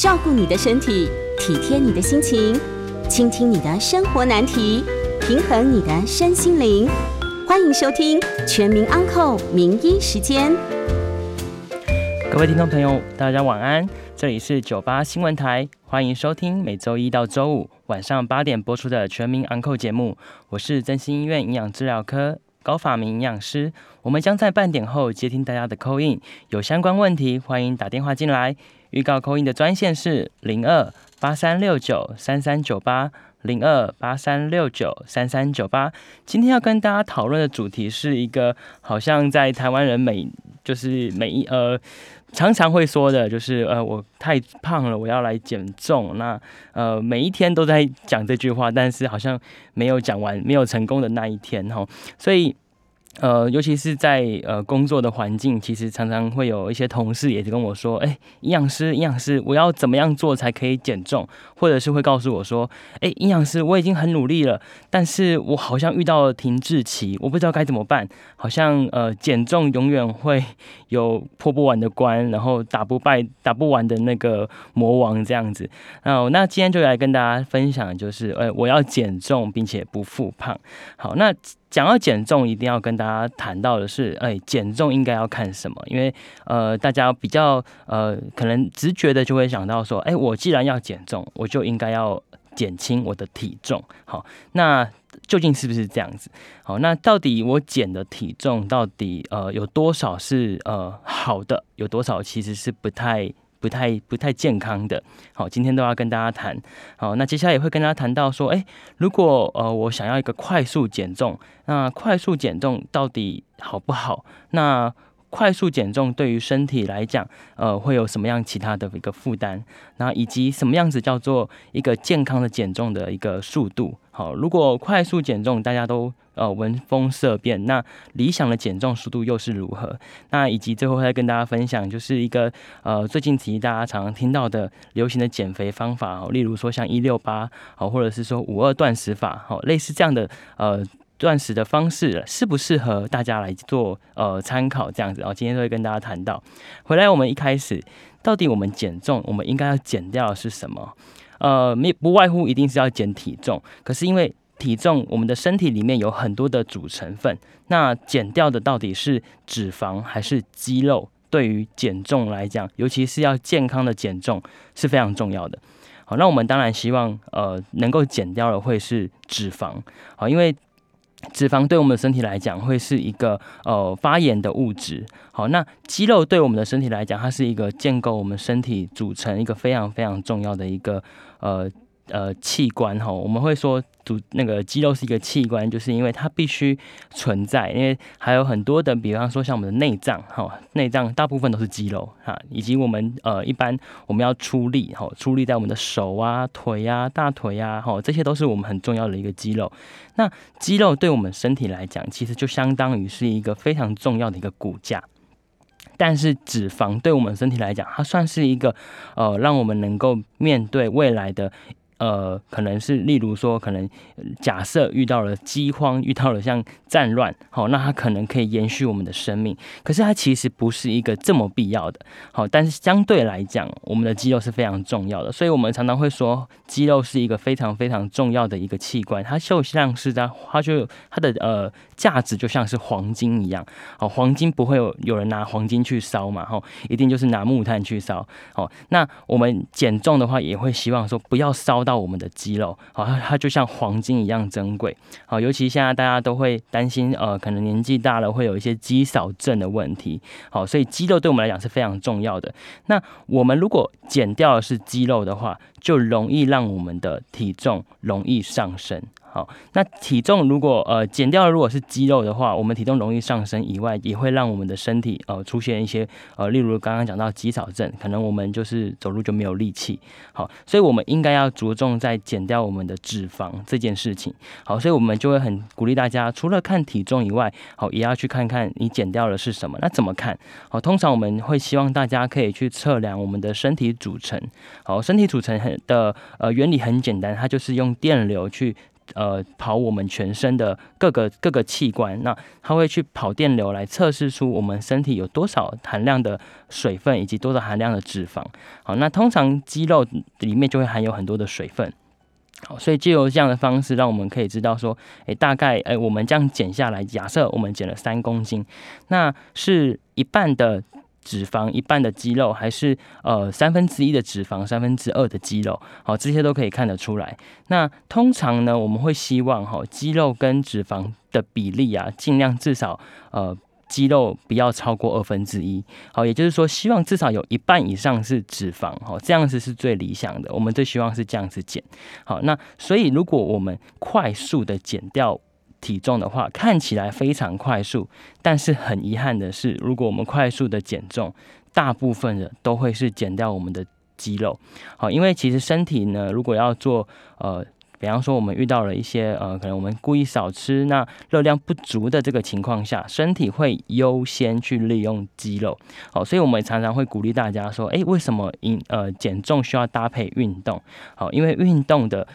照顾你的身体，体贴你的心情，倾听你的生活难题，平衡你的身心灵。欢迎收听《全民安扣名医时间》。各位听众朋友，大家晚安，这里是九八新闻台，欢迎收听每周一到周五晚上八点播出的《全民安扣节目，我是真心医院营养治疗科高法明营养师，我们将在半点后接听大家的扣印，有相关问题欢迎打电话进来。预告扣印的专线是零二八三六九三三九八零二八三六九三三九八。今天要跟大家讨论的主题是一个好像在台湾人每就是每一呃常常会说的，就是呃我太胖了，我要来减重。那呃每一天都在讲这句话，但是好像没有讲完，没有成功的那一天哈。所以。呃，尤其是在呃工作的环境，其实常常会有一些同事也是跟我说：“哎，营养师，营养师，我要怎么样做才可以减重？”或者是会告诉我说：“哎，营养师，我已经很努力了，但是我好像遇到了停滞期，我不知道该怎么办。好像呃减重永远会 有破不完的关，然后打不败、打不完的那个魔王这样子。哦，那今天就来跟大家分享，就是呃我要减重并且不复胖。好，那。讲到减重，一定要跟大家谈到的是，哎，减重应该要看什么？因为呃，大家比较呃，可能直觉的就会想到说，哎，我既然要减重，我就应该要减轻我的体重。好，那究竟是不是这样子？好，那到底我减的体重到底呃有多少是呃好的，有多少其实是不太。不太不太健康的，好，今天都要跟大家谈，好，那接下来也会跟大家谈到说，哎，如果呃我想要一个快速减重，那快速减重到底好不好？那快速减重对于身体来讲，呃，会有什么样其他的一个负担？那以及什么样子叫做一个健康的减重的一个速度？好，如果快速减重大家都呃闻风色变，那理想的减重速度又是如何？那以及最后再跟大家分享，就是一个呃最近其实大家常常听到的流行的减肥方法哦，例如说像一六八，好，或者是说五二断食法，好，类似这样的呃断食的方式，适不适合大家来做呃参考？这样子，然后今天都会跟大家谈到。回来我们一开始，到底我们减重，我们应该要减掉的是什么？呃，没不外乎一定是要减体重，可是因为体重，我们的身体里面有很多的主成分，那减掉的到底是脂肪还是肌肉？对于减重来讲，尤其是要健康的减重是非常重要的。好，那我们当然希望呃能够减掉的会是脂肪，好，因为。脂肪对我们的身体来讲会是一个呃发炎的物质，好，那肌肉对我们的身体来讲，它是一个建构我们身体组成一个非常非常重要的一个呃。呃，器官哈，我们会说组那个肌肉是一个器官，就是因为它必须存在，因为还有很多的，比方说像我们的内脏哈，内脏大部分都是肌肉哈，以及我们呃一般我们要出力哈，出力在我们的手啊、腿啊、大腿啊哈，这些都是我们很重要的一个肌肉。那肌肉对我们身体来讲，其实就相当于是一个非常重要的一个骨架，但是脂肪对我们身体来讲，它算是一个呃，让我们能够面对未来的。呃，可能是例如说，可能假设遇到了饥荒，遇到了像战乱，好，那它可能可以延续我们的生命。可是它其实不是一个这么必要的，好，但是相对来讲，我们的肌肉是非常重要的，所以我们常常会说，肌肉是一个非常非常重要的一个器官，它就像是在，它就它的呃价值就像是黄金一样，好，黄金不会有有人拿黄金去烧嘛，哈，一定就是拿木炭去烧，好，那我们减重的话，也会希望说不要烧到。到我们的肌肉，好，它就像黄金一样珍贵，好，尤其现在大家都会担心，呃，可能年纪大了会有一些肌少症的问题，好，所以肌肉对我们来讲是非常重要的。那我们如果减掉的是肌肉的话，就容易让我们的体重容易上升。好，那体重如果呃减掉，如果是肌肉的话，我们体重容易上升以外，也会让我们的身体呃出现一些呃，例如刚刚讲到肌少症，可能我们就是走路就没有力气。好，所以我们应该要着重在减掉我们的脂肪这件事情。好，所以我们就会很鼓励大家，除了看体重以外，好，也要去看看你减掉的是什么。那怎么看？好，通常我们会希望大家可以去测量我们的身体组成。好，身体组成很的呃原理很简单，它就是用电流去。呃跑我们全身的各个各个器官，那它会去跑电流来测试出我们身体有多少含量的水分以及多少含量的脂肪。好，那通常肌肉里面就会含有很多的水分。好，所以借由这样的方式，让我们可以知道说，诶，大概诶，我们这样减下来，假设我们减了三公斤，那是一半的脂肪，一半的肌肉，还是呃三分之一的脂肪，三分之二的肌肉？好，这些都可以看得出来。那通常呢，我们会希望哈，肌肉跟脂肪的比例啊，尽量至少呃。肌肉不要超过二分之一，好，也就是说，希望至少有一半以上是脂肪，好，这样子是最理想的。我们最希望是这样子减，好，那所以如果我们快速的减掉体重的话，看起来非常快速，但是很遗憾的是，如果我们快速的减重，大部分人都会是减掉我们的肌肉，好，因为其实身体呢，如果要做呃。比方说，我们遇到了一些呃，可能我们故意少吃，那热量不足的这个情况下，身体会优先去利用肌肉。好，所以我们常常会鼓励大家说，诶，为什么饮呃减重需要搭配运动？好，因为运动的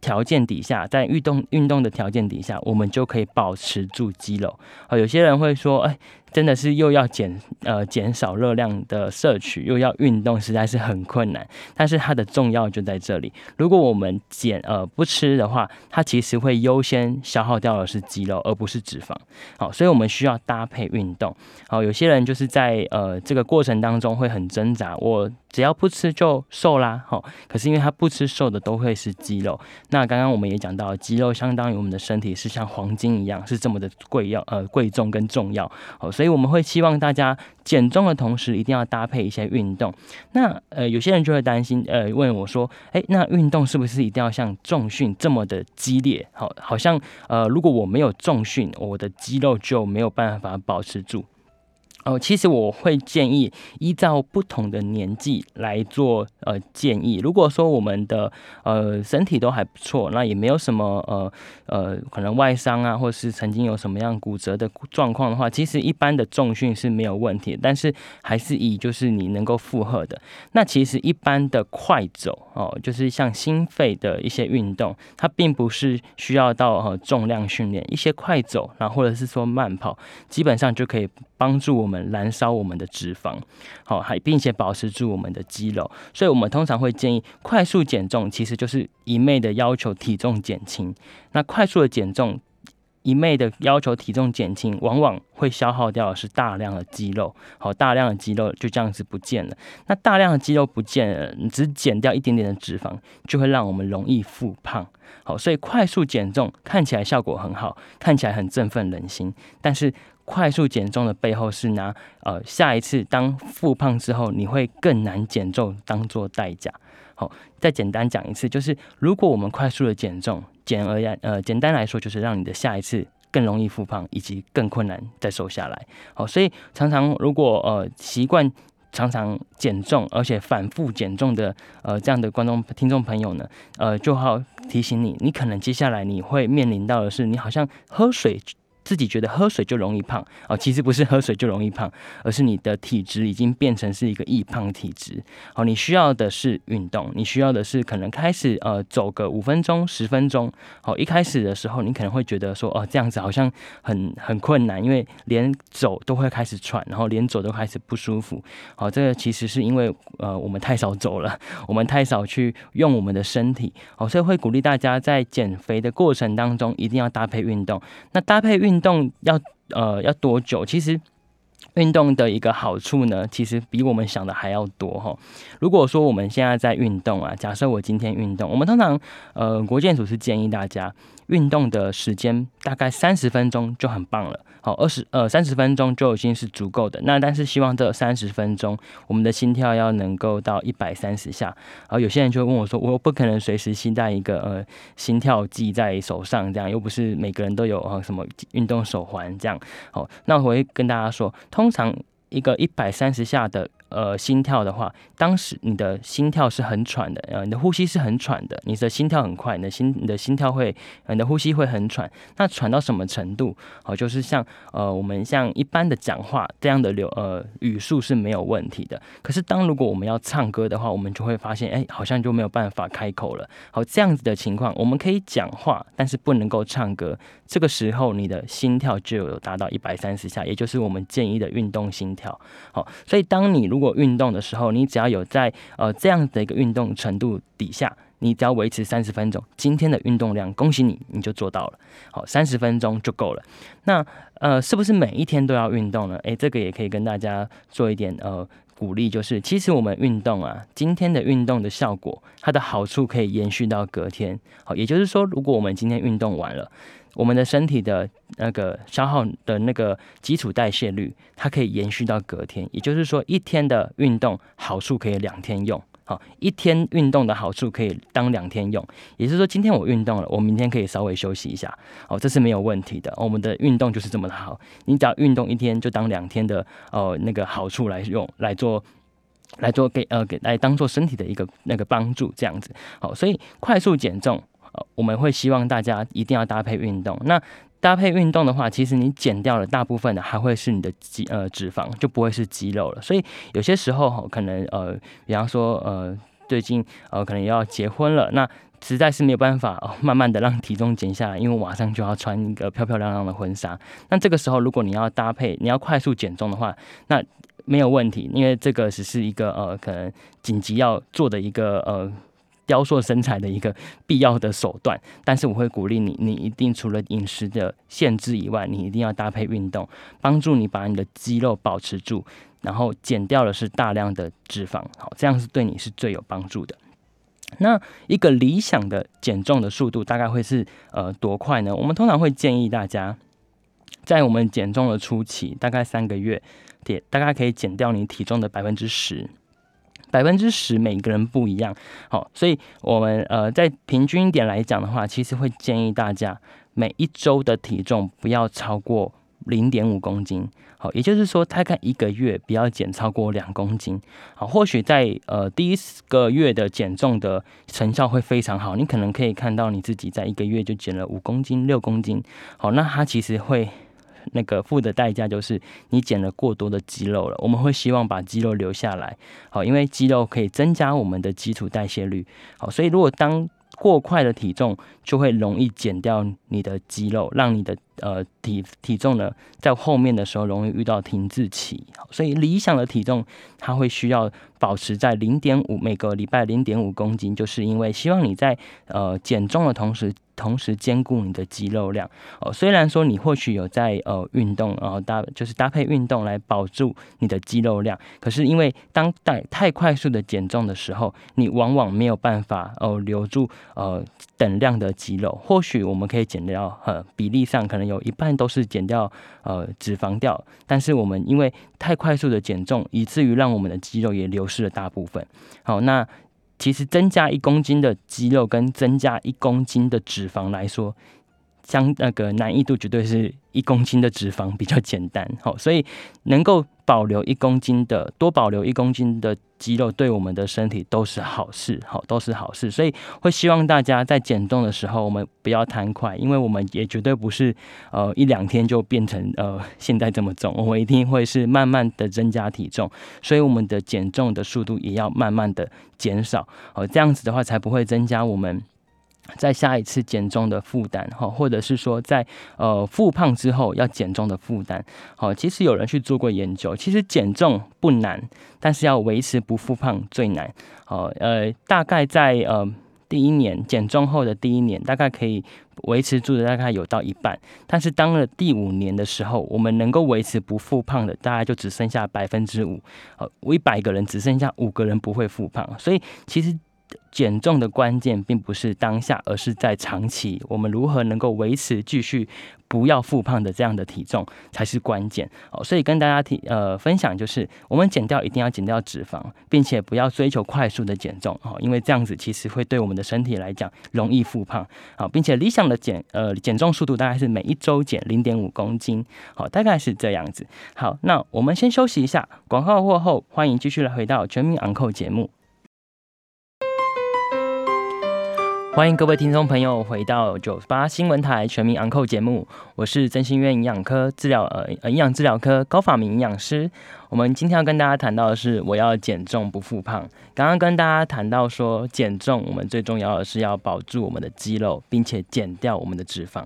条件底下，在运动运动的条件底下，我们就可以保持住肌肉。好，有些人会说，哎。真的是又要减呃减少热量的摄取，又要运动，实在是很困难。但是它的重要就在这里。如果我们减呃不吃的话，它其实会优先消耗掉的是肌肉，而不是脂肪。好，所以我们需要搭配运动。好，有些人就是在呃这个过程当中会很挣扎，我只要不吃就瘦啦。好，可是因为他不吃瘦的都会是肌肉。那刚刚我们也讲到，肌肉相当于我们的身体是像黄金一样，是这么的贵要呃贵重跟重要。好，所以。我们会希望大家减重的同时，一定要搭配一些运动。那呃，有些人就会担心，呃，问我说，哎，那运动是不是一定要像重训这么的激烈？好，好像呃，如果我没有重训，我的肌肉就没有办法保持住。哦，其实我会建议依照不同的年纪来做呃建议。如果说我们的呃身体都还不错，那也没有什么呃呃可能外伤啊，或是曾经有什么样骨折的状况的话，其实一般的重训是没有问题。但是还是以就是你能够负荷的。那其实一般的快走哦，就是像心肺的一些运动，它并不是需要到呃重量训练，一些快走，然后或者是说慢跑，基本上就可以帮助我们。燃烧我们的脂肪，好，还并且保持住我们的肌肉，所以我们通常会建议快速减重，其实就是一昧的要求体重减轻。那快速的减重，一昧的要求体重减轻，往往会消耗掉的是大量的肌肉，好，大量的肌肉就这样子不见了。那大量的肌肉不见了，你只减掉一点点的脂肪，就会让我们容易复胖。好，所以快速减重看起来效果很好，看起来很振奋人心，但是。快速减重的背后是拿呃下一次当复胖之后你会更难减重当做代价。好，再简单讲一次，就是如果我们快速的减重，简而言呃简单来说就是让你的下一次更容易复胖，以及更困难再瘦下来。好，所以常常如果呃习惯常常减重而且反复减重的呃这样的观众听众朋友呢，呃就好提醒你，你可能接下来你会面临到的是，你好像喝水。自己觉得喝水就容易胖哦，其实不是喝水就容易胖，而是你的体质已经变成是一个易胖体质。好，你需要的是运动，你需要的是可能开始呃走个五分钟、十分钟。好，一开始的时候你可能会觉得说哦这样子好像很很困难，因为连走都会开始喘，然后连走都开始不舒服。好，这个其实是因为呃我们太少走了，我们太少去用我们的身体。好，所以会鼓励大家在减肥的过程当中一定要搭配运动。那搭配运运动要呃要多久？其实运动的一个好处呢，其实比我们想的还要多哈。如果说我们现在在运动啊，假设我今天运动，我们通常呃国健署是建议大家。运动的时间大概三十分钟就很棒了，好，二十呃三十分钟就已经是足够的。那但是希望这三十分钟，我们的心跳要能够到一百三十下。然后有些人就会问我说，我不可能随时携带一个呃心跳计在手上，这样又不是每个人都有呃什么运动手环这样。好，那我会跟大家说，通常一个一百三十下的呃心跳的话，当时你的心跳是很喘的，呃，你的呼吸是很喘的，你的心跳很快，你的心你的心跳会，你的呼吸会很喘。那喘到什么程度？哦，就是像呃我们像一般的讲话这样的流呃语速是没有问题的。可是当如果我们要唱歌的话，我们就会发现，哎，好像就没有办法开口了。好，这样子的情况，我们可以讲话，但是不能够唱歌。这个时候，你的心跳就有达到一百三十下，也就是我们建议的运动心跳。好，所以当你如果运动的时候，你只要有在呃这样的一个运动程度底下，你只要维持三十分钟，今天的运动量，恭喜你，你就做到了。好，三十分钟就够了。那呃，是不是每一天都要运动呢？诶，这个也可以跟大家做一点呃鼓励，就是其实我们运动啊，今天的运动的效果，它的好处可以延续到隔天。好，也就是说，如果我们今天运动完了。我们的身体的那个消耗的那个基础代谢率，它可以延续到隔天，也就是说，一天的运动好处可以两天用。好，一天运动的好处可以当两天用，也就是说，今天我运动了，我明天可以稍微休息一下。哦，这是没有问题的。我们的运动就是这么的好，你只要运动一天，就当两天的哦那个好处来用来做，来做给呃给来当做身体的一个那个帮助这样子。好，所以快速减重。我们会希望大家一定要搭配运动。那搭配运动的话，其实你减掉了大部分的，还会是你的肌呃脂肪，就不会是肌肉了。所以有些时候可能呃，比方说呃，最近呃可能要结婚了，那实在是没有办法哦，慢慢的让体重减下来，因为马上就要穿一个漂漂亮亮的婚纱。那这个时候，如果你要搭配，你要快速减重的话，那没有问题，因为这个只是一个呃，可能紧急要做的一个呃。雕塑身材的一个必要的手段，但是我会鼓励你，你一定除了饮食的限制以外，你一定要搭配运动，帮助你把你的肌肉保持住，然后减掉的是大量的脂肪，好，这样是对你是最有帮助的。那一个理想的减重的速度大概会是呃多快呢？我们通常会建议大家，在我们减重的初期，大概三个月，也大概可以减掉你体重的百分之十。百分之十，每个人不一样，好，所以我们呃在平均一点来讲的话，其实会建议大家每一周的体重不要超过零点五公斤，好，也就是说大概一个月不要减超过两公斤，好，或许在呃第一个月的减重的成效会非常好，你可能可以看到你自己在一个月就减了五公斤、六公斤，好，那它其实会。那个付的代价就是你减了过多的肌肉了。我们会希望把肌肉留下来，好，因为肌肉可以增加我们的基础代谢率，好，所以如果当过快的体重就会容易减掉你的肌肉，让你的呃体体重呢在后面的时候容易遇到停滞期，所以理想的体重它会需要保持在零点五每个礼拜零点五公斤，就是因为希望你在呃减重的同时。同时兼顾你的肌肉量哦，虽然说你或许有在呃运动，然后搭就是搭配运动来保住你的肌肉量，可是因为当代太快速的减重的时候，你往往没有办法哦留住呃等量的肌肉。或许我们可以减掉呃比例上可能有一半都是减掉呃脂肪掉，但是我们因为太快速的减重，以至于让我们的肌肉也流失了大部分。好，那。其实增加一公斤的肌肉跟增加一公斤的脂肪来说，相那个难易度绝对是一公斤的脂肪比较简单。好，所以能够。保留一公斤的多保留一公斤的肌肉，对我们的身体都是好事，好都是好事。所以会希望大家在减重的时候，我们不要贪快，因为我们也绝对不是呃一两天就变成呃现在这么重，我们一定会是慢慢的增加体重，所以我们的减重的速度也要慢慢的减少，哦这样子的话才不会增加我们。在下一次减重的负担，哈，或者是说在呃复胖之后要减重的负担，好，其实有人去做过研究，其实减重不难，但是要维持不复胖最难，好，呃，大概在呃第一年减重后的第一年，大概可以维持住的大概有到一半，但是当了第五年的时候，我们能够维持不复胖的，大概就只剩下百分之五，呃，一百个人只剩下五个人不会复胖，所以其实。减重的关键并不是当下，而是在长期，我们如何能够维持继续。不要复胖的这样的体重才是关键哦，所以跟大家提呃分享就是，我们减掉一定要减掉脂肪，并且不要追求快速的减重哦，因为这样子其实会对我们的身体来讲容易复胖好，并且理想的减呃减重速度大概是每一周减零点五公斤好，大概是这样子。好，那我们先休息一下，广告过后欢迎继续来回到全民昂扣节目。欢迎各位听众朋友回到九八新闻台全民昂扣节目，我是真心院营养科治疗呃呃营养治疗科高法明营养师。我们今天要跟大家谈到的是，我要减重不复胖。刚刚跟大家谈到说，减重我们最重要的是要保住我们的肌肉，并且减掉我们的脂肪。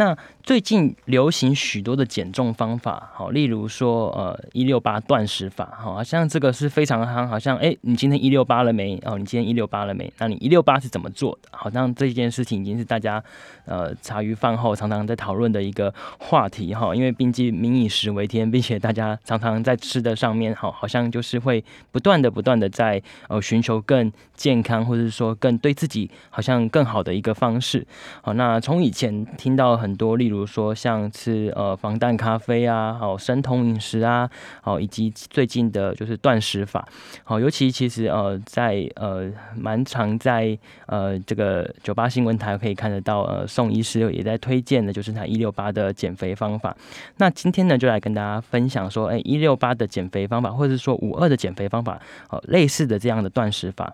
那最近流行许多的减重方法，好，例如说呃一六八断食法，好像这个是非常夯。好像哎，你今天一六八了没？哦，你今天一六八了没？那你一六八是怎么做的？好像这件事情已经是大家呃茶余饭后常常在讨论的一个话题哈。因为毕竟民以食为天，并且大家常常在吃。的上面好，好像就是会不断的、不断的在呃寻求更健康，或者说更对自己好像更好的一个方式。好，那从以前听到很很多，例如说像吃呃防弹咖啡啊，好生酮饮食啊，好以及最近的就是断食法。好，尤其其实呃在呃蛮常在呃这个九八新闻台可以看得到，呃宋医师也在推荐的就是他一六八的减肥方法。那今天呢就来跟大家分享说，哎一六八的减肥方法，或者是说五二的减肥方法，哦，类似的这样的断食法，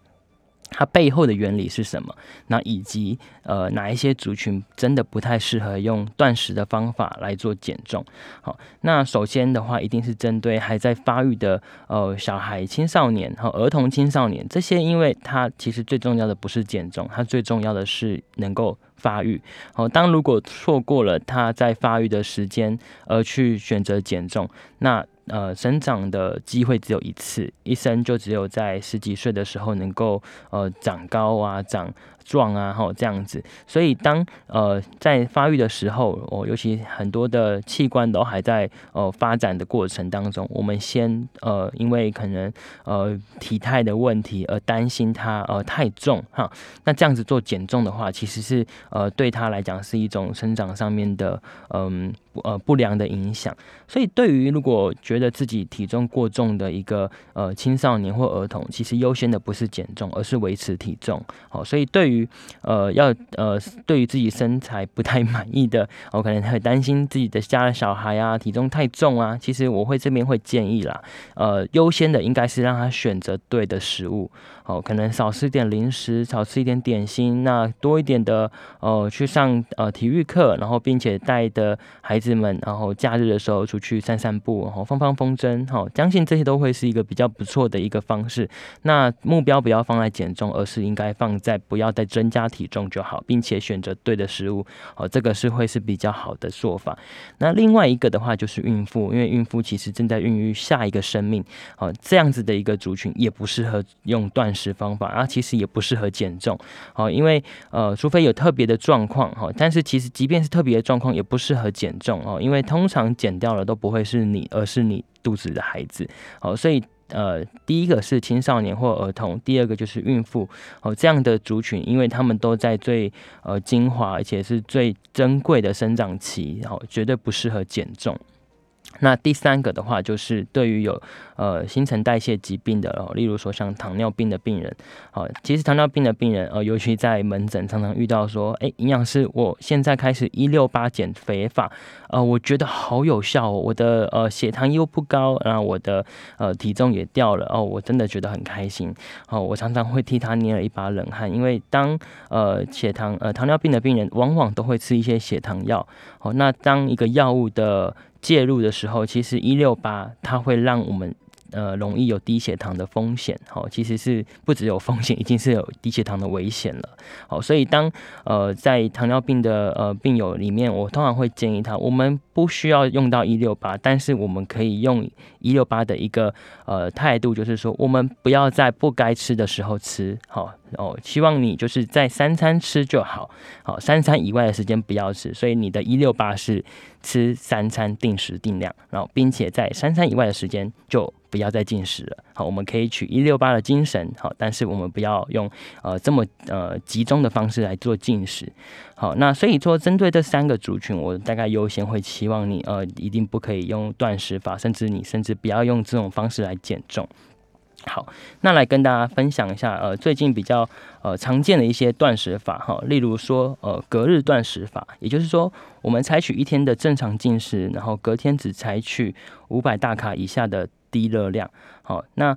它背后的原理是什么？那以及呃哪一些族群真的不太适合用断食的方法来做减重？好，那首先的话，一定是针对还在发育的呃小孩、青少年和儿童、青少年这些，因为它其实最重要的不是减重，它最重要的是能够。发育好，当如果错过了他在发育的时间，而去选择减重，那呃，生长的机会只有一次，一生就只有在十几岁的时候能够呃长高啊，长。壮啊，哈，这样子，所以当呃在发育的时候，哦，尤其很多的器官都还在呃发展的过程当中，我们先呃因为可能呃体态的问题而担心它呃太重哈，那这样子做减重的话，其实是呃对他来讲是一种生长上面的嗯呃不良的影响，所以对于如果觉得自己体重过重的一个呃青少年或儿童，其实优先的不是减重，而是维持体重，好，所以对于呃要呃对于自己身材不太满意的，我可能会担心自己的家的小孩啊体重太重啊，其实我会这边会建议啦，呃优先的应该是让他选择对的食物。哦，可能少吃点零食，少吃一点点心，那多一点的呃去上呃体育课，然后并且带的孩子子们，然后假日的时候出去散散步，然后放放风筝，好，相信这些都会是一个比较不错的一个方式。那目标不要放在减重，而是应该放在不要再增加体重就好，并且选择对的食物，哦，这个是会是比较好的做法。那另外一个的话就是孕妇，因为孕妇其实正在孕育下一个生命，哦，这样子的一个族群也不适合用断。食方法啊，其实也不适合减重，好，因为呃，除非有特别的状况哈，但是其实即便是特别的状况，也不适合减重哦，因为通常减掉了都不会是你，而是你肚子的孩子，好，所以呃，第一个是青少年或儿童，第二个就是孕妇，哦，这样的族群，因为他们都在最呃精华而且是最珍贵的生长期，然后绝对不适合减重。那第三个的话，就是对于有呃新陈代谢疾病的，例如说像糖尿病的病人，好，其实糖尿病的病人呃，尤其在门诊常常遇到说，哎，营养师，我现在开始一六八减肥法，呃，我觉得好有效哦，我的呃血糖又不高，然后我的呃体重也掉了，哦，我真的觉得很开心，哦，我常常会替他捏了一把冷汗，因为当呃血糖呃糖尿病的病人往往都会吃一些血糖药，哦，那当一个药物的介入的时候，其实一六八它会让我们呃容易有低血糖的风险，好，其实是不只有风险，已经是有低血糖的危险了，好，所以当呃在糖尿病的呃病友里面，我通常会建议他，我们不需要用到一六八，但是我们可以用一六八的一个呃态度，就是说我们不要在不该吃的时候吃，好。哦希望你就是在三餐吃就好，好三餐以外的时间不要吃。所以你的一六八是吃三餐定时定量，然后并且在三餐以外的时间就不要再进食了。好，我们可以取一六八的精神，好，但是我们不要用呃这么呃集中的方式来做进食。好，那所以说针对这三个族群，我大概优先会期望你呃一定不可以用断食法，甚至你甚至不要用这种方式来减重。好，那来跟大家分享一下，呃，最近比较呃常见的一些断食法哈，例如说呃隔日断食法，也就是说我们采取一天的正常进食，然后隔天只采取五百大卡以下的低热量。好，那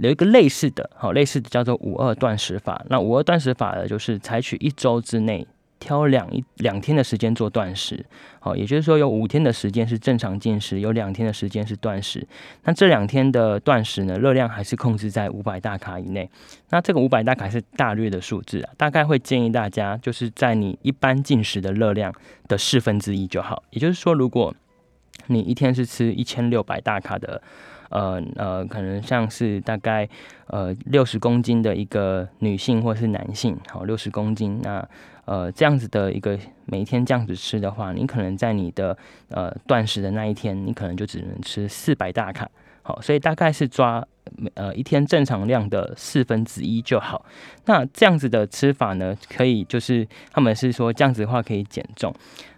有一个类似的，好类似的叫做五二断食法。那五二断食法呢，就是采取一周之内。挑两一两天的时间做断食，好，也就是说有五天的时间是正常进食，有两天的时间是断食。那这两天的断食呢，热量还是控制在五百大卡以内。那这个五百大卡是大略的数字啊，大概会建议大家就是在你一般进食的热量的四分之一就好。也就是说，如果你一天是吃一千六百大卡的，呃呃，可能像是大概呃六十公斤的一个女性或是男性，好，六十公斤那。呃，这样子的一个每一天这样子吃的话，你可能在你的呃断食的那一天，你可能就只能吃四百大卡，好，所以大概是抓呃一天正常量的四分之一就好。那这样子的吃法呢，可以就是他们是说这样子的话可以减重。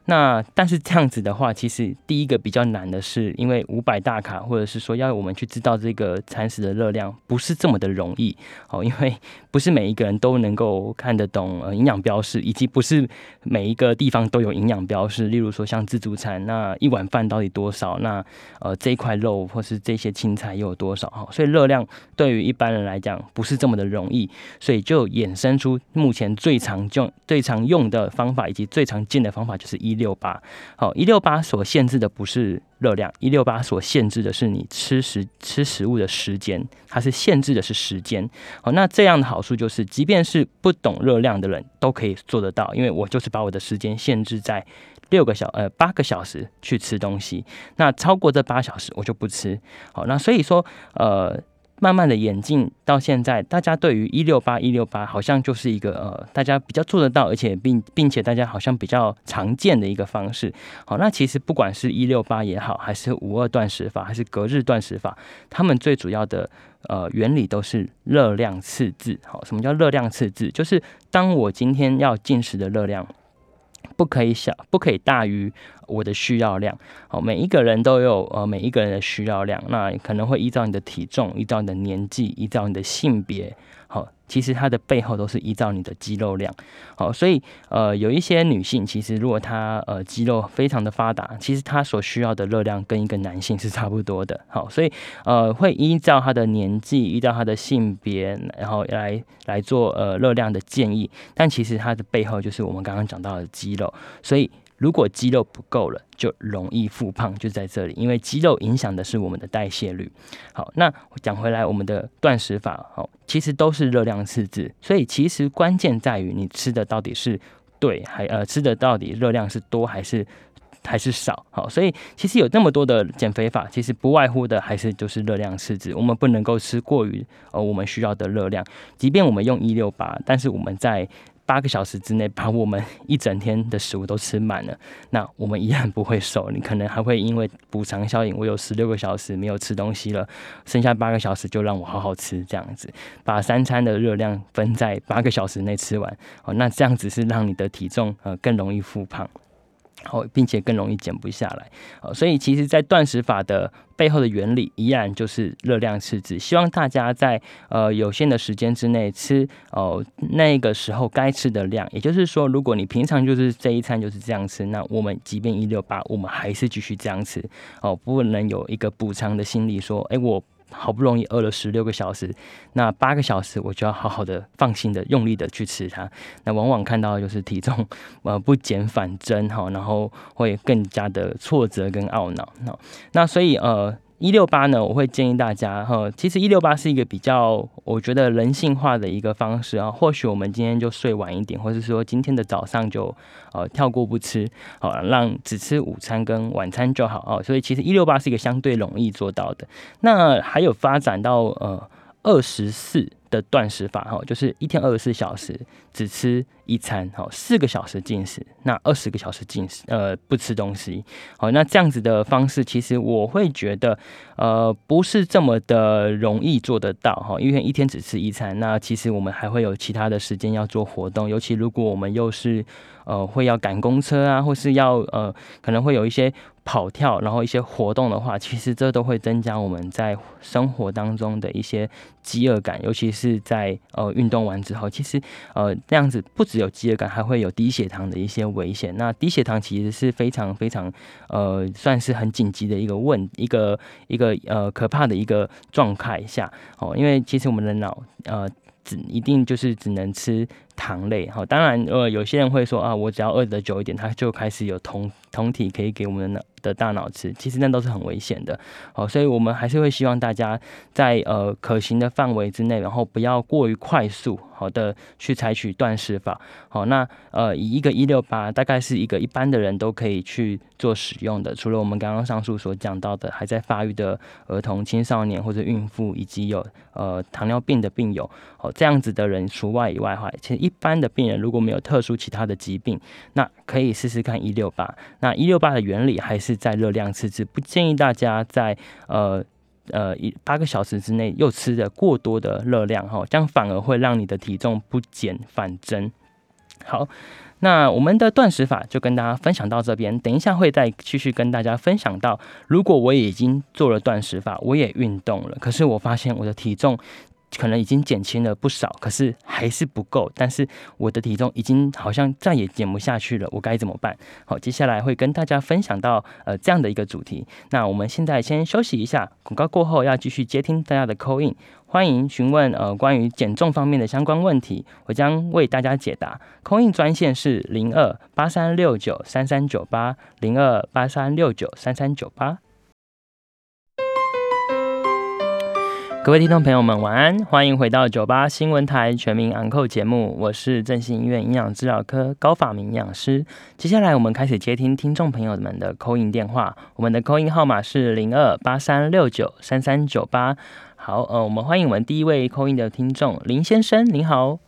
那但是这样子的话，其实第一个比较难的是，因为五百大卡，或者是说要我们去知道这个餐食的热量，不是这么的容易好，因为不是每一个人都能够看得懂呃营养标示，以及不是每一个地方都有营养标示。例如说像自助餐，那一碗饭到底多少？那呃这一块肉或是这些青菜又有多少？哈，所以热量对于一般人来讲不是这么的容易，所以就衍生出目前最常用、最常用的方法，以及最常见的方法就是一。一六八，好，一六八所限制的不是热量，一六八所限制的是你吃食吃食物的时间，它是限制的是时间。好，那这样的好处就是，即便是不懂热量的人都可以做得到，因为我就是把我的时间限制在六个小呃八个小时去吃东西，那超过这八小时我就不吃。好，那所以说呃。慢慢的演进到现在，大家对于一六八一六八好像就是一个呃，大家比较做得到，而且并并且大家好像比较常见的一个方式。好，那其实不管是一六八也好，还是五二断食法，还是隔日断食法，他们最主要的呃原理都是热量赤字。好，什么叫热量赤字？就是当我今天要进食的热量。不可以小，不可以大于我的需要量。好，每一个人都有呃每一个人的需要量，那可能会依照你的体重，依照你的年纪，依照你的性别。其实它的背后都是依照你的肌肉量。好，所以呃，有一些女性，其实如果她呃肌肉非常的发达，其实她所需要的热量跟一个男性是差不多的。好，所以呃会依照她的年纪，依照她的性别，然后来来做呃热量的建议。但其实它的背后就是我们刚刚讲到的肌肉，所以。如果肌肉不够了，就容易复胖，就在这里，因为肌肉影响的是我们的代谢率。好，那讲回来，我们的断食法，好，其实都是热量赤字，所以其实关键在于你吃的到底是对，还呃吃的到底热量是多还是还是少。好，所以其实有那么多的减肥法，其实不外乎的还是就是热量赤字，我们不能够吃过于呃我们需要的热量，即便我们用一六八，但是我们在八个小时之内把我们 一整天的食物都吃满了，那我们依然不会瘦。你可能还会因为补偿效应，我有十六个小时没有吃东西了，剩下八个小时就让我好好吃，这样子把三餐的热量分在八个小时内吃完。哦，那这样子是让你的体重呃更容易复胖。好，并且更容易减不下来。哦，所以其实，在断食法的背后的原理，依然就是热量赤字。希望大家在呃有限的时间之内吃哦那个时候该吃的量。也就是说，如果你平常就是这一餐就是这样吃，那我们即便一六八，我们还是继续这样吃。哦，不能有一个补偿的心理，说，哎，我。好不容易饿了十六个小时，那八个小时我就要好好的、放心的、用力的去吃它。那往往看到就是体重 呃不减反增哈，然后会更加的挫折跟懊恼。那那所以呃。一六八呢，我会建议大家哈，其实一六八是一个比较我觉得人性化的一个方式啊。或许我们今天就睡晚一点，或者说今天的早上就呃跳过不吃，好让只吃午餐跟晚餐就好哦。所以其实一六八是一个相对容易做到的。那还有发展到呃二十四。的断食法哈，就是一天二十四小时只吃一餐，哈，四个小时进食，那二十个小时进食，呃，不吃东西，好，那这样子的方式，其实我会觉得，呃，不是这么的容易做得到哈，因为一天只吃一餐，那其实我们还会有其他的时间要做活动，尤其如果我们又是呃会要赶公车啊，或是要呃可能会有一些。跑跳，然后一些活动的话，其实这都会增加我们在生活当中的一些饥饿感，尤其是是在呃运动完之后，其实呃这样子不只有饥饿感，还会有低血糖的一些危险。那低血糖其实是非常非常呃算是很紧急的一个问一个一个呃可怕的一个状态下哦，因为其实我们的脑呃只一定就是只能吃。糖类好，当然呃，有些人会说啊，我只要饿得久一点，他就开始有酮酮体可以给我们的的大脑吃，其实那都是很危险的哦，所以我们还是会希望大家在呃可行的范围之内，然后不要过于快速好的去采取断食法。好，那呃以一个一六八，大概是一个一般的人都可以去做使用的，除了我们刚刚上述所讲到的还在发育的儿童、青少年或者孕妇以及有呃糖尿病的病友，哦这样子的人除外以外的话，其实。一般的病人如果没有特殊其他的疾病，那可以试试看一六八。那一六八的原理还是在热量赤字，不建议大家在呃呃一八个小时之内又吃的过多的热量哈，这样反而会让你的体重不减反增。好，那我们的断食法就跟大家分享到这边，等一下会再继续跟大家分享到，如果我已经做了断食法，我也运动了，可是我发现我的体重。可能已经减轻了不少，可是还是不够。但是我的体重已经好像再也减不下去了，我该怎么办？好，接下来会跟大家分享到呃这样的一个主题。那我们现在先休息一下，广告过后要继续接听大家的 call in，欢迎询问呃关于减重方面的相关问题，我将为大家解答。call in 专线是零二八三六九三三九八零二八三六九三三九八。各位听众朋友们，晚安！欢迎回到九八新闻台全民昂扣节目，我是振兴医院营养治疗科高法明营养师。接下来我们开始接听听众朋友们的扣音电话，我们的扣音号码是零二八三六九三三九八。好，呃，我们欢迎我们第一位扣音的听众林先生，您好。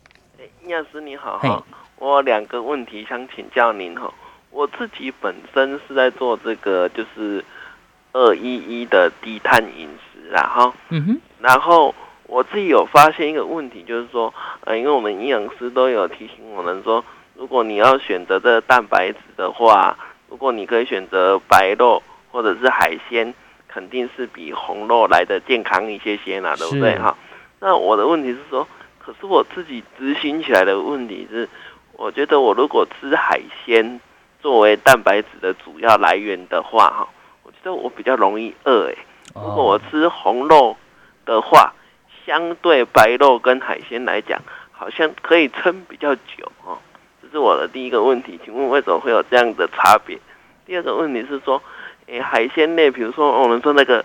营养师你好哈，我两个问题想请教您哈。我自己本身是在做这个就是二一一的低碳饮食，然后嗯哼。然后我自己有发现一个问题，就是说，呃，因为我们营养师都有提醒我们说，如果你要选择这个蛋白质的话，如果你可以选择白肉或者是海鲜，肯定是比红肉来的健康一些些啦，对不对哈？那我的问题是说，可是我自己执行起来的问题是，我觉得我如果吃海鲜作为蛋白质的主要来源的话，哈，我觉得我比较容易饿诶。如果我吃红肉。的话，相对白肉跟海鲜来讲，好像可以撑比较久哦。这是我的第一个问题，请问为什么会有这样的差别？第二个问题是说，诶，海鲜类，比如说我们说那个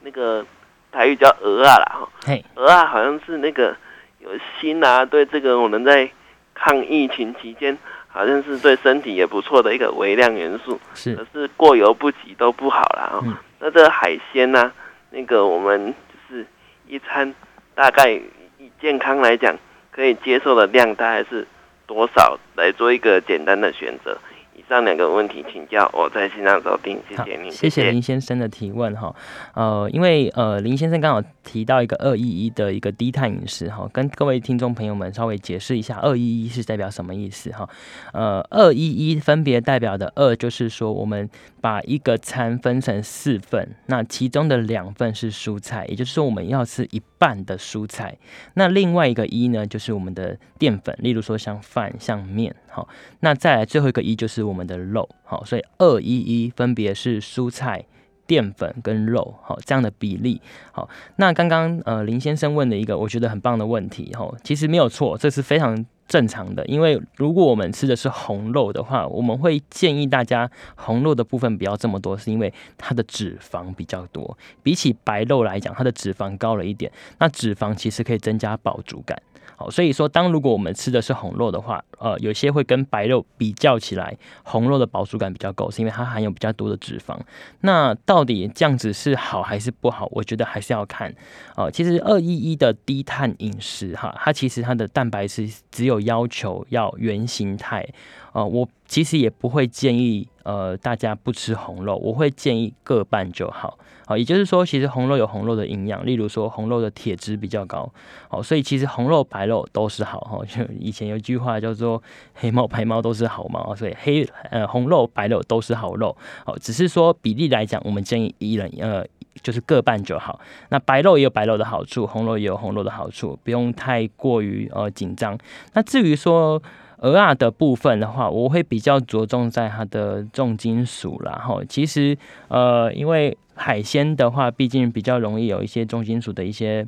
那个台语叫鹅啊啦哈，鹅啊好像是那个有锌啊，对这个我们在抗疫情期间，好像是对身体也不错的一个微量元素，是，可是过犹不及都不好了啊。那这个海鲜呢，那个我们就是。一餐大概以健康来讲，可以接受的量大概是多少？来做一个简单的选择。以上两个问题请教，我在线上收听，谢谢您。谢谢林先生的提问哈。呃，因为呃林先生刚好提到一个二一一的一个低碳饮食哈，跟各位听众朋友们稍微解释一下，二一一是代表什么意思哈？呃，二一一分别代表的二就是说，我们把一个餐分成四份，那其中的两份是蔬菜，也就是说我们要吃一半的蔬菜。那另外一个一呢，就是我们的淀粉，例如说像饭、像面。好，那再来最后一个一就是我们的肉，好，所以二一一分别是蔬菜、淀粉跟肉，好这样的比例。好，那刚刚呃林先生问的一个我觉得很棒的问题，哈，其实没有错，这是非常正常的，因为如果我们吃的是红肉的话，我们会建议大家红肉的部分不要这么多，是因为它的脂肪比较多，比起白肉来讲，它的脂肪高了一点，那脂肪其实可以增加饱足感。好，所以说当如果我们吃的是红肉的话，呃，有些会跟白肉比较起来，红肉的饱足感比较够，是因为它含有比较多的脂肪。那到底这样子是好还是不好？我觉得还是要看。啊，其实二一一的低碳饮食哈，它其实它的蛋白质只有要求要原形态。呃，我其实也不会建议呃大家不吃红肉，我会建议各半就好。好，也就是说，其实红肉有红肉的营养，例如说红肉的铁质比较高。好，所以其实红肉白肉都是好哈。就以前有一句话叫做“黑猫白猫都是好猫”，所以黑呃红肉白肉都是好肉。好，只是说比例来讲，我们建议一人呃就是各半就好。那白肉也有白肉的好处，红肉也有红肉的好处，不用太过于呃紧张。那至于说，鹅啊的部分的话，我会比较着重在它的重金属然后，其实呃，因为海鲜的话，毕竟比较容易有一些重金属的一些。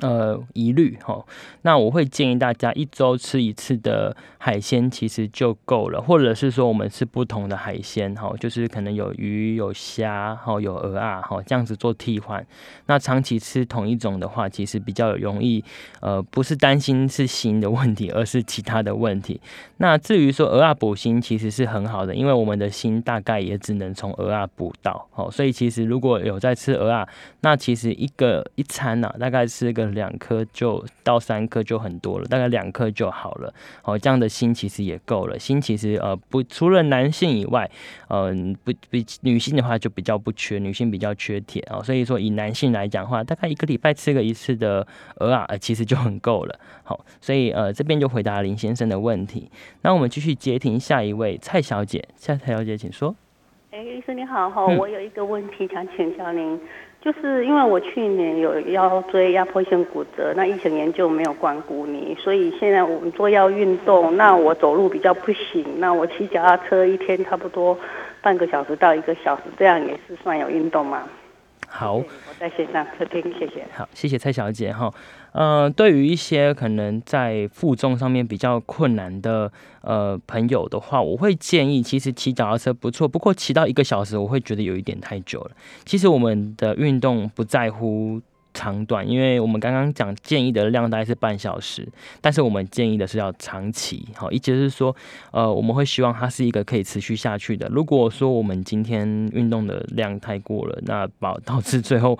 呃，疑虑哈，那我会建议大家一周吃一次的海鲜其实就够了，或者是说我们吃不同的海鲜哈，就是可能有鱼、有虾哈、有鹅啊哈，这样子做替换。那长期吃同一种的话，其实比较容易呃，不是担心是锌的问题，而是其他的问题。那至于说鹅啊补锌，其实是很好的，因为我们的锌大概也只能从鹅啊补到哦，所以其实如果有在吃鹅啊，那其实一个一餐呢，大概是个。两颗就到三颗就很多了，大概两颗就好了。哦，这样的心其实也够了。心其实呃不，除了男性以外，嗯不比女性的话就比较不缺，女性比较缺铁啊。所以说以男性来讲的话，大概一个礼拜吃个一次的鹅啊，其实就很够了。好，所以呃这边就回答林先生的问题。那我们继续接听下一位蔡小姐，蔡蔡小姐请说。哎，医生你好哈，我有一个问题想请教您。就是因为我去年有腰椎压迫性骨折，那疫情研究没有关顾你，所以现在我们做腰运动，那我走路比较不行，那我骑脚踏车一天差不多半个小时到一个小时，这样也是算有运动吗？好，我在线上客厅，谢谢。好，谢谢蔡小姐哈。呃，对于一些可能在负重上面比较困难的呃朋友的话，我会建议，其实骑脚踏车不错，不过骑到一个小时，我会觉得有一点太久了。其实我们的运动不在乎。长短，因为我们刚刚讲建议的量大概是半小时，但是我们建议的是要长期，好，意思是说，呃，我们会希望它是一个可以持续下去的。如果说我们今天运动的量太过了，那导导致最后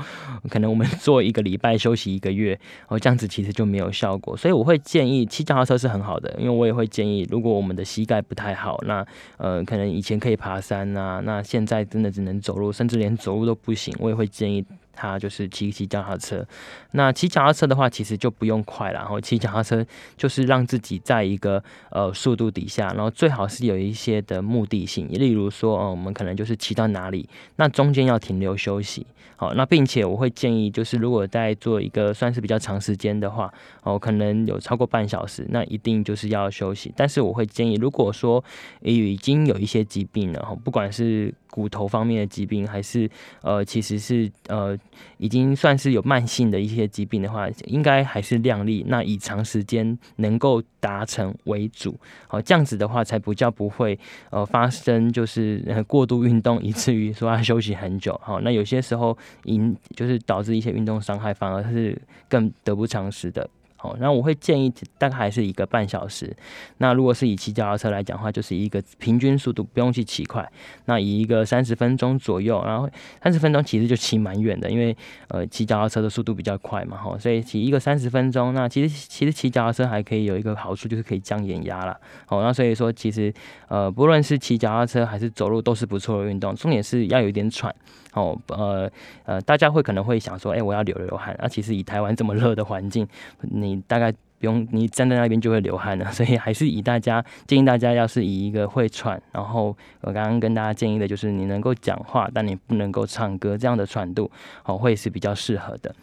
可能我们做一个礼拜休息一个月，哦，这样子其实就没有效果。所以我会建议骑脚踏车是很好的，因为我也会建议，如果我们的膝盖不太好，那呃，可能以前可以爬山啊，那现在真的只能走路，甚至连走路都不行，我也会建议。他就是骑骑脚踏车，那骑脚踏车的话，其实就不用快了。然后骑脚踏车就是让自己在一个呃速度底下，然后最好是有一些的目的性，例如说，哦，我们可能就是骑到哪里，那中间要停留休息。好，那并且我会建议，就是如果在做一个算是比较长时间的话，哦，可能有超过半小时，那一定就是要休息。但是我会建议，如果说已经有一些疾病了，不管是骨头方面的疾病，还是呃，其实是呃，已经算是有慢性的一些疾病的话，应该还是量力，那以长时间能够达成为主，好，这样子的话才不叫不会呃发生就是过度运动，以至于说要休息很久，好，那有些时候引就是导致一些运动伤害，反而是更得不偿失的。好，那我会建议大概还是一个半小时。那如果是以骑脚踏车来讲的话，就是一个平均速度，不用去骑快。那以一个三十分钟左右，然后三十分钟其实就骑蛮远的，因为呃骑脚踏车的速度比较快嘛，哈，所以骑一个三十分钟。那其实其实骑脚踏车还可以有一个好处，就是可以降眼压了。好，那所以说其实呃不论是骑脚踏车还是走路都是不错的运动，重点是要有一点喘。哦，呃呃，大家会可能会想说，哎，我要流流汗啊。其实以台湾这么热的环境，你你大概不用，你站在那边就会流汗了。所以还是以大家建议大家，要是以一个会喘，然后我刚刚跟大家建议的就是你能够讲话，但你不能够唱歌这样的喘度，哦，会是比较适合的。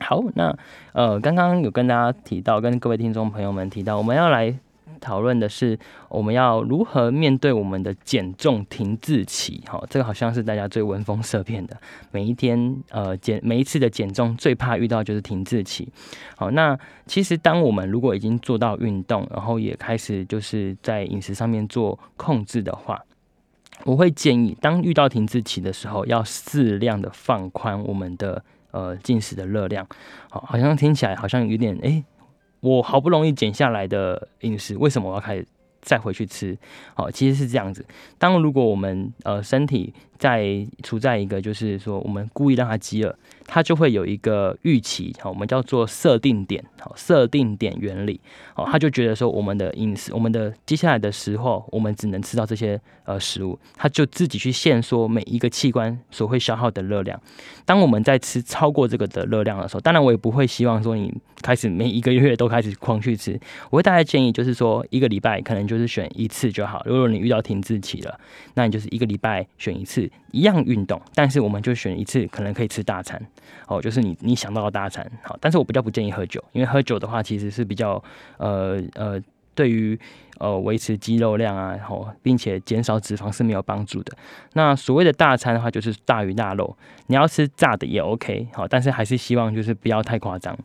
好，那呃，刚刚有跟大家提到，跟各位听众朋友们提到，我们要来。讨论的是我们要如何面对我们的减重停滞期，哈，这个好像是大家最闻风色变的。每一天，呃，减每一次的减重最怕遇到就是停滞期。好，那其实当我们如果已经做到运动，然后也开始就是在饮食上面做控制的话，我会建议当遇到停滞期的时候，要适量的放宽我们的呃进食的热量。好，好像听起来好像有点哎。我好不容易减下来的饮食，为什么我要开始再回去吃？好，其实是这样子。当如果我们呃身体在处在一个就是说我们故意让它饥饿，它就会有一个预期，好，我们叫做设定点，好，设定点原理，好，他就觉得说我们的饮食，我们的接下来的时候，我们只能吃到这些呃食物，他就自己去限缩每一个器官所会消耗的热量。当我们在吃超过这个的热量的时候，当然我也不会希望说你开始每一个月都开始狂去吃，我会大概建议就是说一个礼拜可能就是选一次就好。如果你遇到停滞期了，那你就是一个礼拜选一次，一样运动，但是我们就选一次，可能可以吃大餐。哦，就是你你想到的大餐，好，但是我比较不建议喝酒，因为喝酒的话其实是比较呃呃，对于呃维持肌肉量啊，然后并且减少脂肪是没有帮助的。那所谓的大餐的话，就是大鱼大肉，你要吃炸的也 OK，好，但是还是希望就是不要太夸张。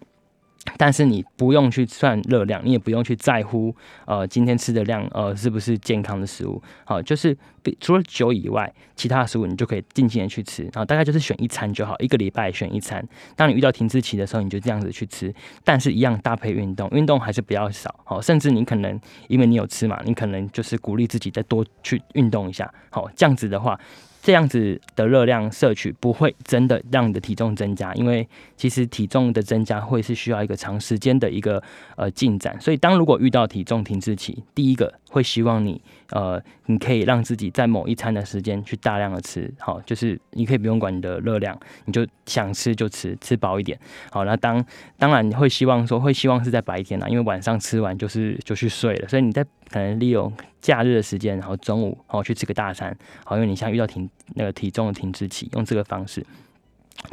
但是你不用去算热量，你也不用去在乎呃今天吃的量呃是不是健康的食物，好，就是除了酒以外，其他食物你就可以尽情的去吃，然后大概就是选一餐就好，一个礼拜选一餐。当你遇到停滞期的时候，你就这样子去吃，但是一样搭配运动，运动还是比较少，好，甚至你可能因为你有吃嘛，你可能就是鼓励自己再多去运动一下，好，这样子的话。这样子的热量摄取不会真的让你的体重增加，因为其实体重的增加会是需要一个长时间的一个呃进展。所以当如果遇到体重停滞期，第一个会希望你呃你可以让自己在某一餐的时间去大量的吃，好，就是你可以不用管你的热量，你就想吃就吃，吃饱一点。好，那当当然会希望说会希望是在白天啦，因为晚上吃完就是就去睡了，所以你在可能利用。假日的时间，然后中午好去吃个大餐，好，因为你像遇到停那个体重的停滞期，用这个方式，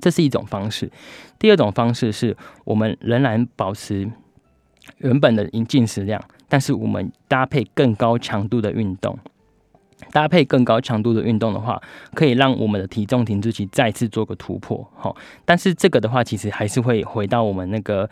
这是一种方式。第二种方式是我们仍然保持原本的进食量，但是我们搭配更高强度的运动。搭配更高强度的运动的话，可以让我们的体重停滞期再次做个突破，好。但是这个的话，其实还是会回到我们那个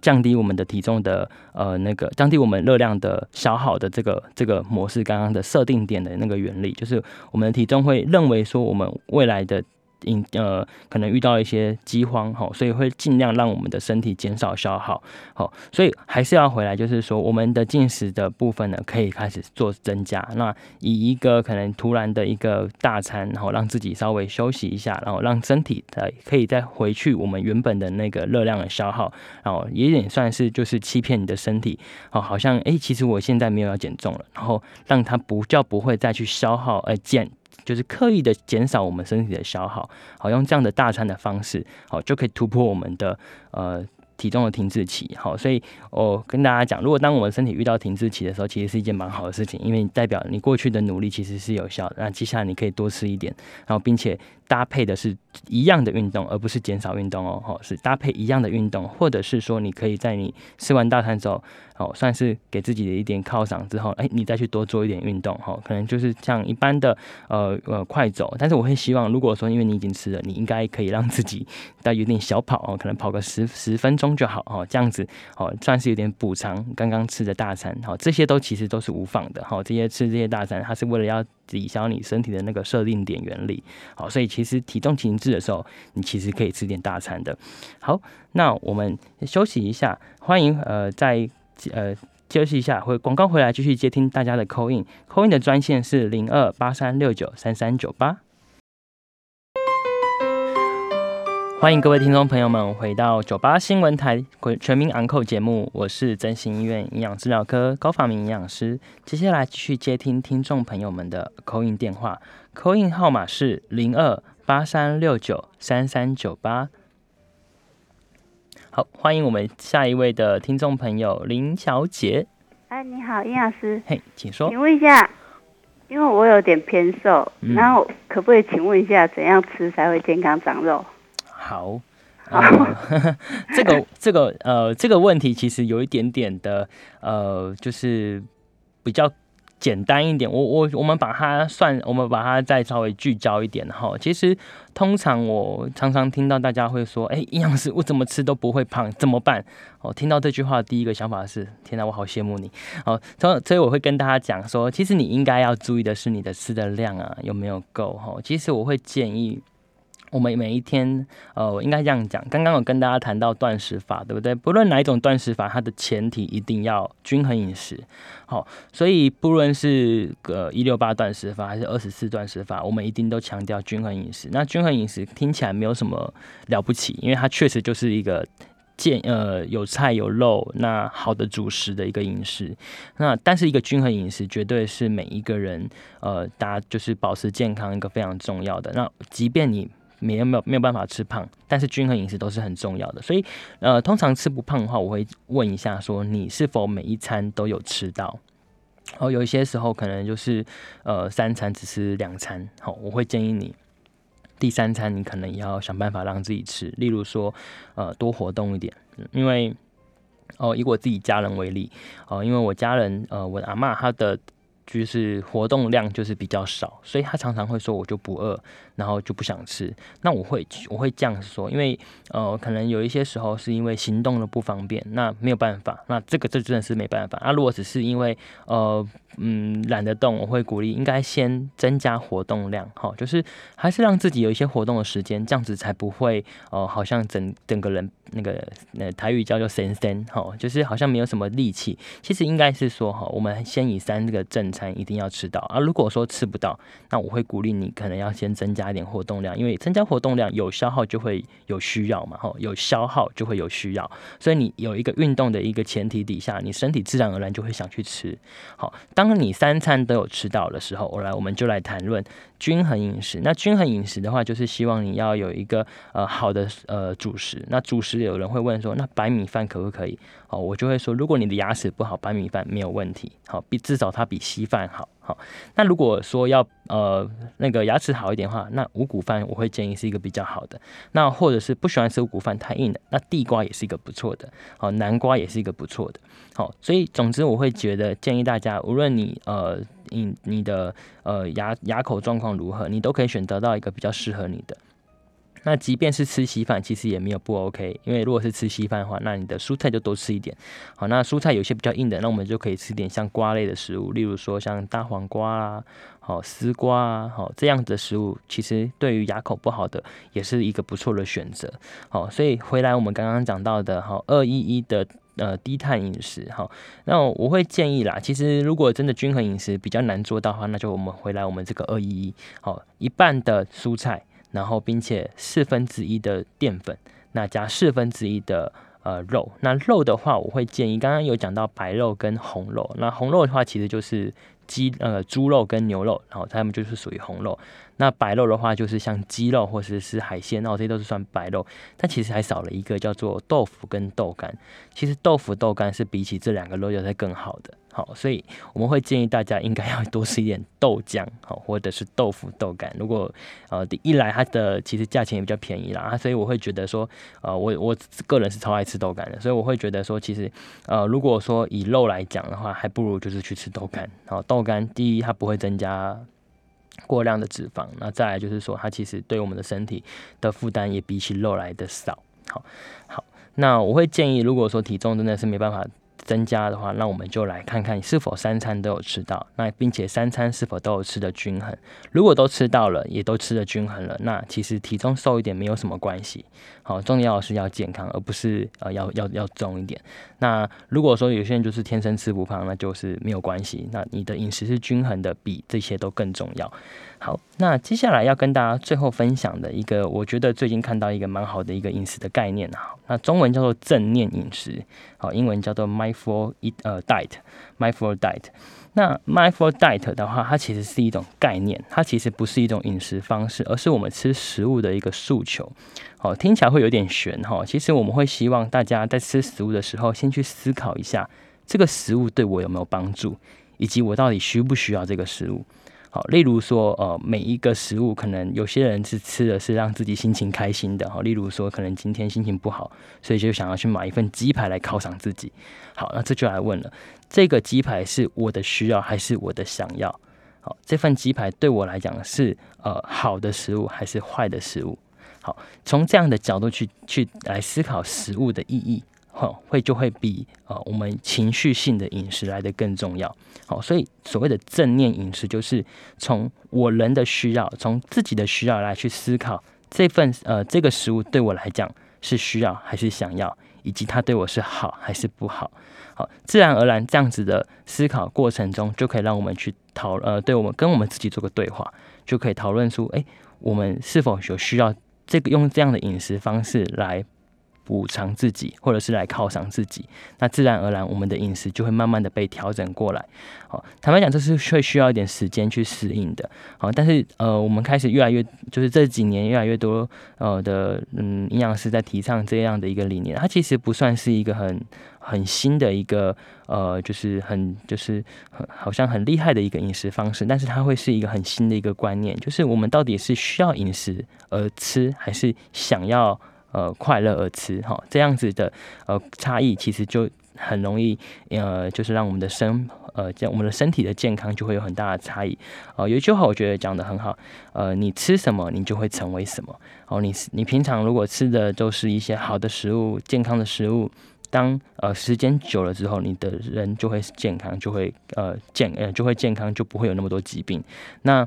降低我们的体重的呃那个降低我们热量的消耗的这个这个模式，刚刚的设定点的那个原理，就是我们的体重会认为说我们未来的。因呃，可能遇到一些饥荒哈，所以会尽量让我们的身体减少消耗，好，所以还是要回来，就是说我们的进食的部分呢，可以开始做增加。那以一个可能突然的一个大餐，然后让自己稍微休息一下，然后让身体的可以再回去我们原本的那个热量的消耗，然后也也算是就是欺骗你的身体，哦，好像哎，其实我现在没有要减重了，然后让它不叫不会再去消耗而减。就是刻意的减少我们身体的消耗，好用这样的大餐的方式，好就可以突破我们的呃体重的停滞期。好，所以我跟大家讲，如果当我们身体遇到停滞期的时候，其实是一件蛮好的事情，因为代表你过去的努力其实是有效的。那接下来你可以多吃一点，然后并且。搭配的是一样的运动，而不是减少运动哦。哈，是搭配一样的运动，或者是说，你可以在你吃完大餐之后，哦，算是给自己的一点犒赏之后，哎，你再去多做一点运动，哈，可能就是像一般的呃呃快走。但是我会希望，如果说因为你已经吃了，你应该可以让自己带有点小跑哦，可能跑个十十分钟就好哦，这样子哦，算是有点补偿刚刚吃的大餐。好，这些都其实都是无妨的。好，这些吃这些大餐，它是为了要。抵消你身体的那个设定点原理，好，所以其实体重停滞的时候，你其实可以吃点大餐的。好，那我们休息一下，欢迎呃在呃休息一下，回广告回来继续接听大家的扣印，扣印的专线是零二八三六九三三九八。欢迎各位听众朋友们回到九八新闻台全民昂扣节目，我是真心医院营养治疗科高发明营养师。接下来继续接听听众朋友们的扣印电话，扣印号码是零二八三六九三三九八。好，欢迎我们下一位的听众朋友林小姐。哎，你好，营养师。嘿，请说。请问一下，因为我有点偏瘦，然后可不可以请问一下，怎样吃才会健康长肉？好，呃，这个这个呃这个问题其实有一点点的呃，就是比较简单一点。我我我们把它算，我们把它再稍微聚焦一点哈。其实通常我常常听到大家会说：“哎，营养师，我怎么吃都不会胖，怎么办？”哦，听到这句话，第一个想法是：天哪，我好羡慕你。哦，所所以我会跟大家讲说，其实你应该要注意的是你的吃的量啊有没有够哈。其实我会建议。我们每一天，呃，我应该这样讲。刚刚有跟大家谈到断食法，对不对？不论哪一种断食法，它的前提一定要均衡饮食。好，所以不论是个一六八断食法还是二十四断食法，我们一定都强调均衡饮食。那均衡饮食听起来没有什么了不起，因为它确实就是一个健呃有菜有肉，那好的主食的一个饮食。那但是一个均衡饮食绝对是每一个人呃，大家就是保持健康一个非常重要的。那即便你没有没有没有办法吃胖，但是均衡饮食都是很重要的。所以，呃，通常吃不胖的话，我会问一下说，你是否每一餐都有吃到？哦，有一些时候可能就是呃三餐只吃两餐，好，我会建议你第三餐你可能也要想办法让自己吃，例如说呃多活动一点，因为哦以我自己家人为例，哦，因为我家人呃我阿妈她的就是活动量就是比较少，所以他常常会说我就不饿。然后就不想吃，那我会我会这样说，因为呃，可能有一些时候是因为行动的不方便，那没有办法，那这个这真的是没办法。那如果只是因为呃嗯懒得动，我会鼓励应该先增加活动量，哈，就是还是让自己有一些活动的时间，这样子才不会呃好像整整个人那个那台语叫做神神哈，就是好像没有什么力气。其实应该是说哈，我们先以三这个正餐一定要吃到啊，如果说吃不到，那我会鼓励你可能要先增加。一点活动量，因为增加活动量有消耗就会有需要嘛，哈，有消耗就会有需要，所以你有一个运动的一个前提底下，你身体自然而然就会想去吃。好，当当你三餐都有吃到的时候，我来我们就来谈论均衡饮食。那均衡饮食的话，就是希望你要有一个呃好的呃主食。那主食有人会问说，那白米饭可不可以？哦，我就会说，如果你的牙齿不好，白米饭没有问题。好，比至少它比稀饭好。好，那如果说要呃那个牙齿好一点的话，那五谷饭我会建议是一个比较好的。那或者是不喜欢吃五谷饭太硬的，那地瓜也是一个不错的。好，南瓜也是一个不错的。好，所以总之我会觉得建议大家，无论你呃你你的呃牙牙口状况如何，你都可以选择到一个比较适合你的。那即便是吃稀饭，其实也没有不 OK，因为如果是吃稀饭的话，那你的蔬菜就多吃一点。好，那蔬菜有些比较硬的，那我们就可以吃点像瓜类的食物，例如说像大黄瓜啦，好丝瓜啊，好这样子的食物，其实对于牙口不好的也是一个不错的选择。好，所以回来我们刚刚讲到的，好二一一的呃低碳饮食，好，那我会建议啦，其实如果真的均衡饮食比较难做到的话，那就我们回来我们这个二一一，好一半的蔬菜。然后，并且四分之一的淀粉，那加四分之一的呃肉。那肉的话，我会建议，刚刚有讲到白肉跟红肉。那红肉的话，其实就是鸡呃猪肉跟牛肉，然后它们就是属于红肉。那白肉的话，就是像鸡肉或者是海鲜，那这些都是算白肉。但其实还少了一个叫做豆腐跟豆干。其实豆腐豆干是比起这两个肉要才更好的。好，所以我们会建议大家应该要多吃一点豆浆，好，或者是豆腐豆干。如果呃第一来它的其实价钱也比较便宜啦，所以我会觉得说，呃，我我个人是超爱吃豆干的，所以我会觉得说，其实呃如果说以肉来讲的话，还不如就是去吃豆干。好，豆干第一它不会增加过量的脂肪，那再来就是说它其实对我们的身体的负担也比起肉来的少。好，好，那我会建议，如果说体重真的是没办法。增加的话，那我们就来看看是否三餐都有吃到，那并且三餐是否都有吃的均衡。如果都吃到了，也都吃的均衡了，那其实体重瘦一点没有什么关系。好，重要的是要健康，而不是呃要要要重一点。那如果说有些人就是天生吃不胖，那就是没有关系。那你的饮食是均衡的，比这些都更重要。好，那接下来要跟大家最后分享的一个，我觉得最近看到一个蛮好的一个饮食的概念啊。那中文叫做正念饮食，好，英文叫做 mindful eat 呃 diet，mindful diet。那 mindful diet 的话，它其实是一种概念，它其实不是一种饮食方式，而是我们吃食物的一个诉求。好，听起来会有点悬哈。其实我们会希望大家在吃食物的时候，先去思考一下，这个食物对我有没有帮助，以及我到底需不需要这个食物。好，例如说，呃，每一个食物，可能有些人是吃的是让自己心情开心的，好，例如说，可能今天心情不好，所以就想要去买一份鸡排来犒赏自己。好，那这就来问了，这个鸡排是我的需要还是我的想要？好，这份鸡排对我来讲是呃好的食物还是坏的食物？好，从这样的角度去去来思考食物的意义。好，会就会比呃我们情绪性的饮食来的更重要。好，所以所谓的正念饮食，就是从我人的需要，从自己的需要来去思考这份呃这个食物对我来讲是需要还是想要，以及他对我是好还是不好。好，自然而然这样子的思考过程中，就可以让我们去讨呃，对我们跟我们自己做个对话，就可以讨论出，哎，我们是否有需要这个用这样的饮食方式来。补偿自己，或者是来犒赏自己，那自然而然，我们的饮食就会慢慢的被调整过来。好，坦白讲，这是会需要一点时间去适应的。好，但是呃，我们开始越来越，就是这几年越来越多呃的嗯营养师在提倡这样的一个理念，它其实不算是一个很很新的一个呃，就是很就是很好像很厉害的一个饮食方式，但是它会是一个很新的一个观念，就是我们到底是需要饮食而吃，还是想要。呃，快乐而吃哈，这样子的呃差异，其实就很容易呃，就是让我们的身呃，这我们的身体的健康就会有很大的差异。呃，有一句话我觉得讲的很好，呃，你吃什么，你就会成为什么。哦，你你平常如果吃的都是一些好的食物、健康的食物，当呃时间久了之后，你的人就会健康，就会呃健呃就会健康，就不会有那么多疾病。那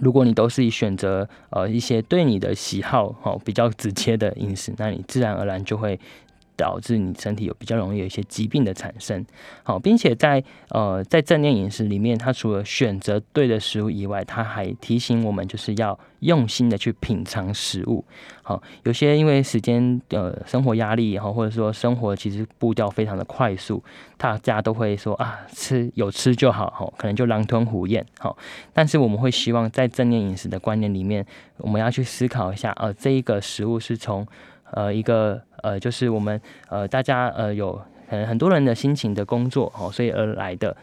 如果你都是以选择呃一些对你的喜好哦比较直接的饮食，那你自然而然就会。导致你身体有比较容易有一些疾病的产生，好，并且在呃在正念饮食里面，它除了选择对的食物以外，它还提醒我们就是要用心的去品尝食物。好，有些因为时间呃生活压力，然后或者说生活其实步调非常的快速，大家都会说啊吃有吃就好，好可能就狼吞虎咽，好，但是我们会希望在正念饮食的观念里面，我们要去思考一下，呃这一个食物是从。呃，一个呃，就是我们呃，大家呃，有很很多人的心情的工作哦，所以而来的。